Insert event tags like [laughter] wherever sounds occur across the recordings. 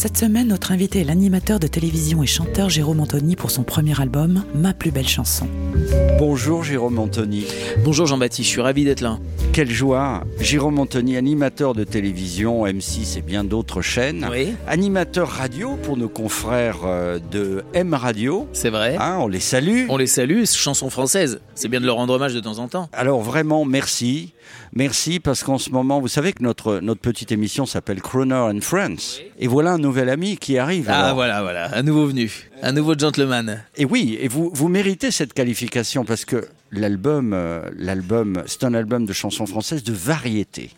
Cette semaine, notre invité est l'animateur de télévision et chanteur Jérôme Anthony pour son premier album, Ma plus belle chanson. Bonjour Jérôme Anthony. Bonjour Jean-Baptiste, je suis ravi d'être là. Quelle joie. Jérôme Anthony, animateur de télévision, M6 et bien d'autres chaînes. Oui, Animateur radio pour nos confrères euh, de M Radio. c'est vrai. Hein, on les salue. On les salue, chanson française. C'est bien de leur rendre hommage de temps en temps. Alors vraiment, merci. Merci parce qu'en ce moment, vous savez que notre, notre petite émission s'appelle Croner and Friends. Et voilà un nouvel ami qui arrive. Ah alors. voilà, voilà, un nouveau venu, un nouveau gentleman. Et oui, et vous, vous méritez cette qualification parce que l'album, euh, l'album, c'est un album de chansons françaises de variété.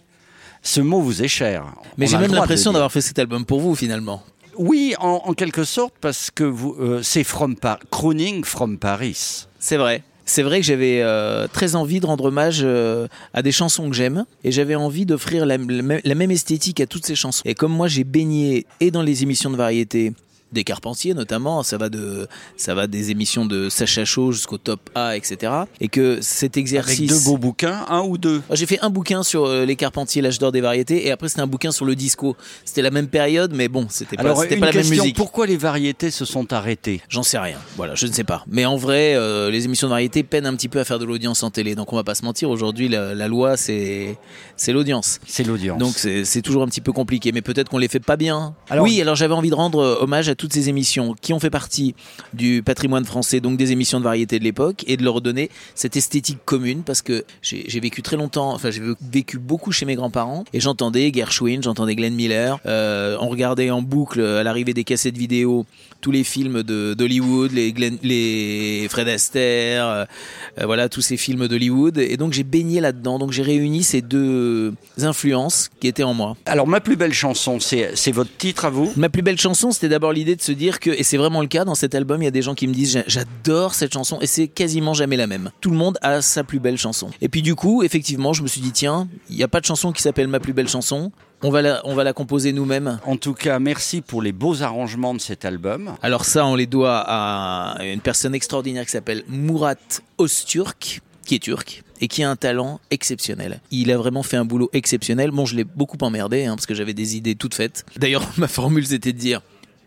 Ce mot vous est cher. Mais j'ai même l'impression d'avoir fait cet album pour vous finalement. Oui, en, en quelque sorte, parce que vous, euh, c'est from Par- crooning from Paris. C'est vrai. C'est vrai que j'avais euh, très envie de rendre hommage euh, à des chansons que j'aime et j'avais envie d'offrir la, la même esthétique à toutes ces chansons. Et comme moi j'ai baigné et dans les émissions de variété des Carpentiers notamment, ça va de ça va des émissions de Sacha Chaud jusqu'au top A, etc. Et que cet Avec exercice deux beaux bouquins, un ou deux. J'ai fait un bouquin sur euh, les Carpentiers, l'âge d'or des variétés, et après c'était un bouquin sur le disco. C'était la même période, mais bon, c'était pas, Alors, une pas la même musique. pourquoi les variétés se sont arrêtées? J'en sais rien. Voilà, je ne sais pas. Mais en vrai, euh, les émissions de variété peinent un petit peu à faire de l'audience en télé. Donc on va pas se mentir. Aujourd'hui, la, la loi, c'est c'est l'audience. C'est l'audience. Donc c'est toujours un petit peu compliqué, mais peut-être qu'on les fait pas bien. Alors- oui, alors j'avais envie de rendre euh, hommage à toutes ces émissions qui ont fait partie du patrimoine français, donc des émissions de variété de l'époque, et de leur donner cette esthétique commune, parce que j'ai vécu très longtemps, enfin j'ai vécu beaucoup chez mes grands-parents, et j'entendais Gershwin, j'entendais Glenn Miller, euh, on regardait en boucle à l'arrivée des cassettes vidéo tous les films d'Hollywood, les, Glenn- les Fred Astaire, euh, euh, voilà tous ces films d'Hollywood, et donc j'ai baigné là-dedans, donc j'ai réuni ces deux influences qui étaient en moi. Alors, ma plus belle chanson, c'est votre titre à vous? Ma plus belle chanson, c'était d'abord l'idée de se dire que, et c'est vraiment le cas dans cet album, il y a des gens qui me disent J'a- j'adore cette chanson, et c'est quasiment jamais la même. Tout le monde a sa plus belle chanson. Et puis du coup, effectivement, je me suis dit tiens, il n'y a pas de chanson qui s'appelle ma plus belle chanson. On va la, on va la composer nous-mêmes. En tout cas, merci pour les beaux arrangements de cet album. Alors ça, on les doit à une personne extraordinaire qui s'appelle Murat Öztürk, qui est turc et qui a un talent exceptionnel. Il a vraiment fait un boulot exceptionnel. Bon, je l'ai beaucoup emmerdé hein, parce que j'avais des idées toutes faites. D'ailleurs, [laughs] ma formule c'était de dire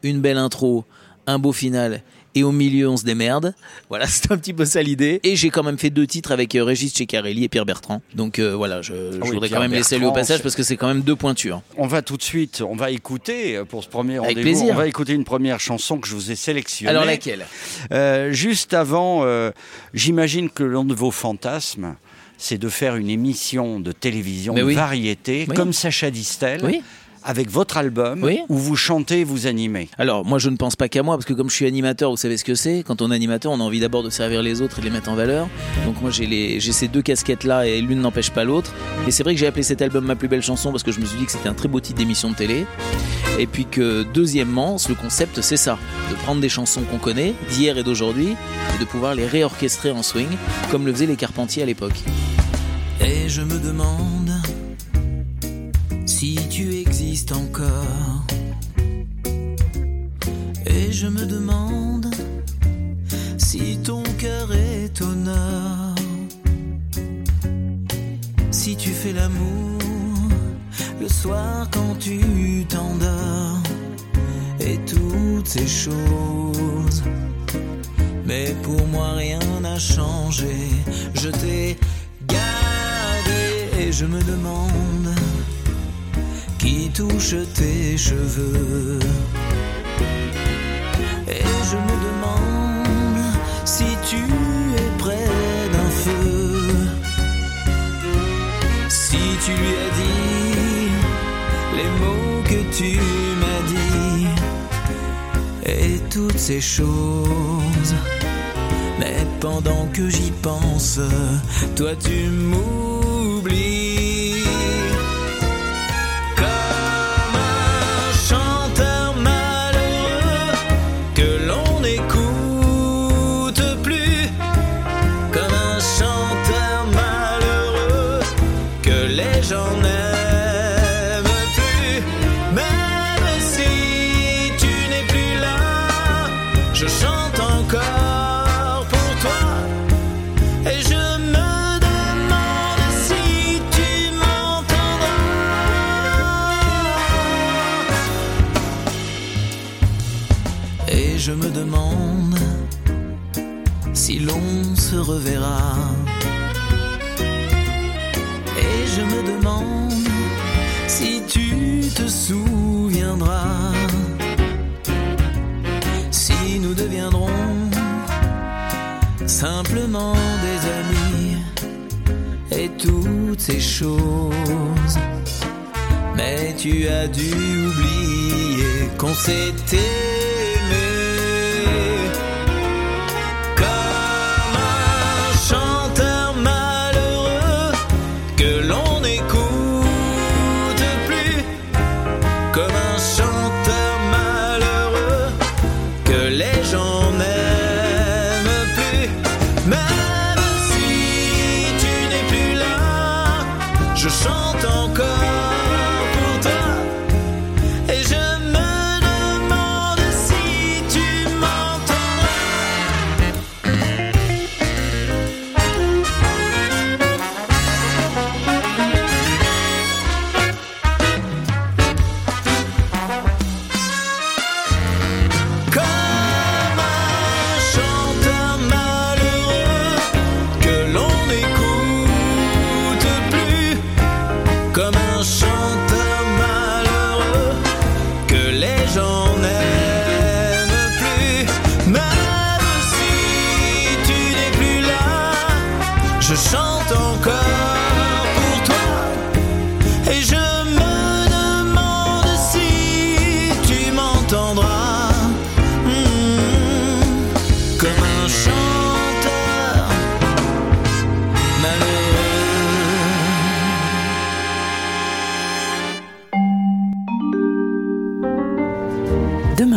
une belle intro, un beau final. Et au milieu, on se démerde. Voilà, [laughs] c'était un petit peu ça l'idée. Et j'ai quand même fait deux titres avec euh, Régis Ceccarelli et Pierre Bertrand. Donc euh, voilà, je, je Ah oui, voudrais Pierre quand même les saluer au passage c'est- parce que c'est quand même deux pointures. On va tout de suite, on va écouter euh, pour ce premier Avec rendez-vous. plaisir. On va écouter une première chanson que je vous ai sélectionnée. Alors laquelle? Euh, juste avant, euh, j'imagine que l'un de vos fantasmes, c'est de faire une émission de télévision oui. variété, Oui. comme Sacha Distel, Oui. Avec votre album, Oui. où vous chantez, vous animez. Alors, moi, je ne pense pas qu'à moi, parce que comme je suis animateur, vous savez ce que c'est. Quand on est animateur, on a envie d'abord de servir les autres et de les mettre en valeur. Donc, moi, j'ai ces deux casquettes-là et l'une n'empêche pas l'autre. Et c'est vrai que j'ai appelé cet album Ma plus belle chanson parce que je me suis dit que c'était un très beau titre d'émission de télé. Et puis que, deuxièmement, le concept, c'est ça. De prendre des chansons qu'on connaît, d'hier et d'aujourd'hui, et de pouvoir les réorchestrer en swing, comme le faisaient les Carpentiers à l'époque. Et je me demande si tu existes encore. Et je me demande si ton cœur est au. Si tu fais l'amour le soir quand tu t'endors. Et toutes ces choses. Mais pour moi rien n'a changé. Je t'ai gardé et je me demande qui touche tes cheveux. Et je me demande si tu es près d'un feu. Si tu lui as dit les mots que tu m'as dit. Et toutes ces choses. Mais pendant que j'y pense, toi tu m'oublies. Si l'on se reverra. Et je me demande si tu te souviendras. Si nous deviendrons simplement des amis et toutes ces choses. Mais tu as dû oublier qu'on s'était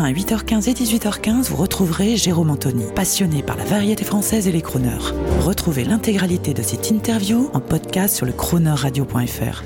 à 8h15 et 18h15, vous retrouverez Jérôme Anthony, passionné par la variété française et les crooners. Retrouvez l'intégralité de cette interview en podcast sur le croonerradio.fr.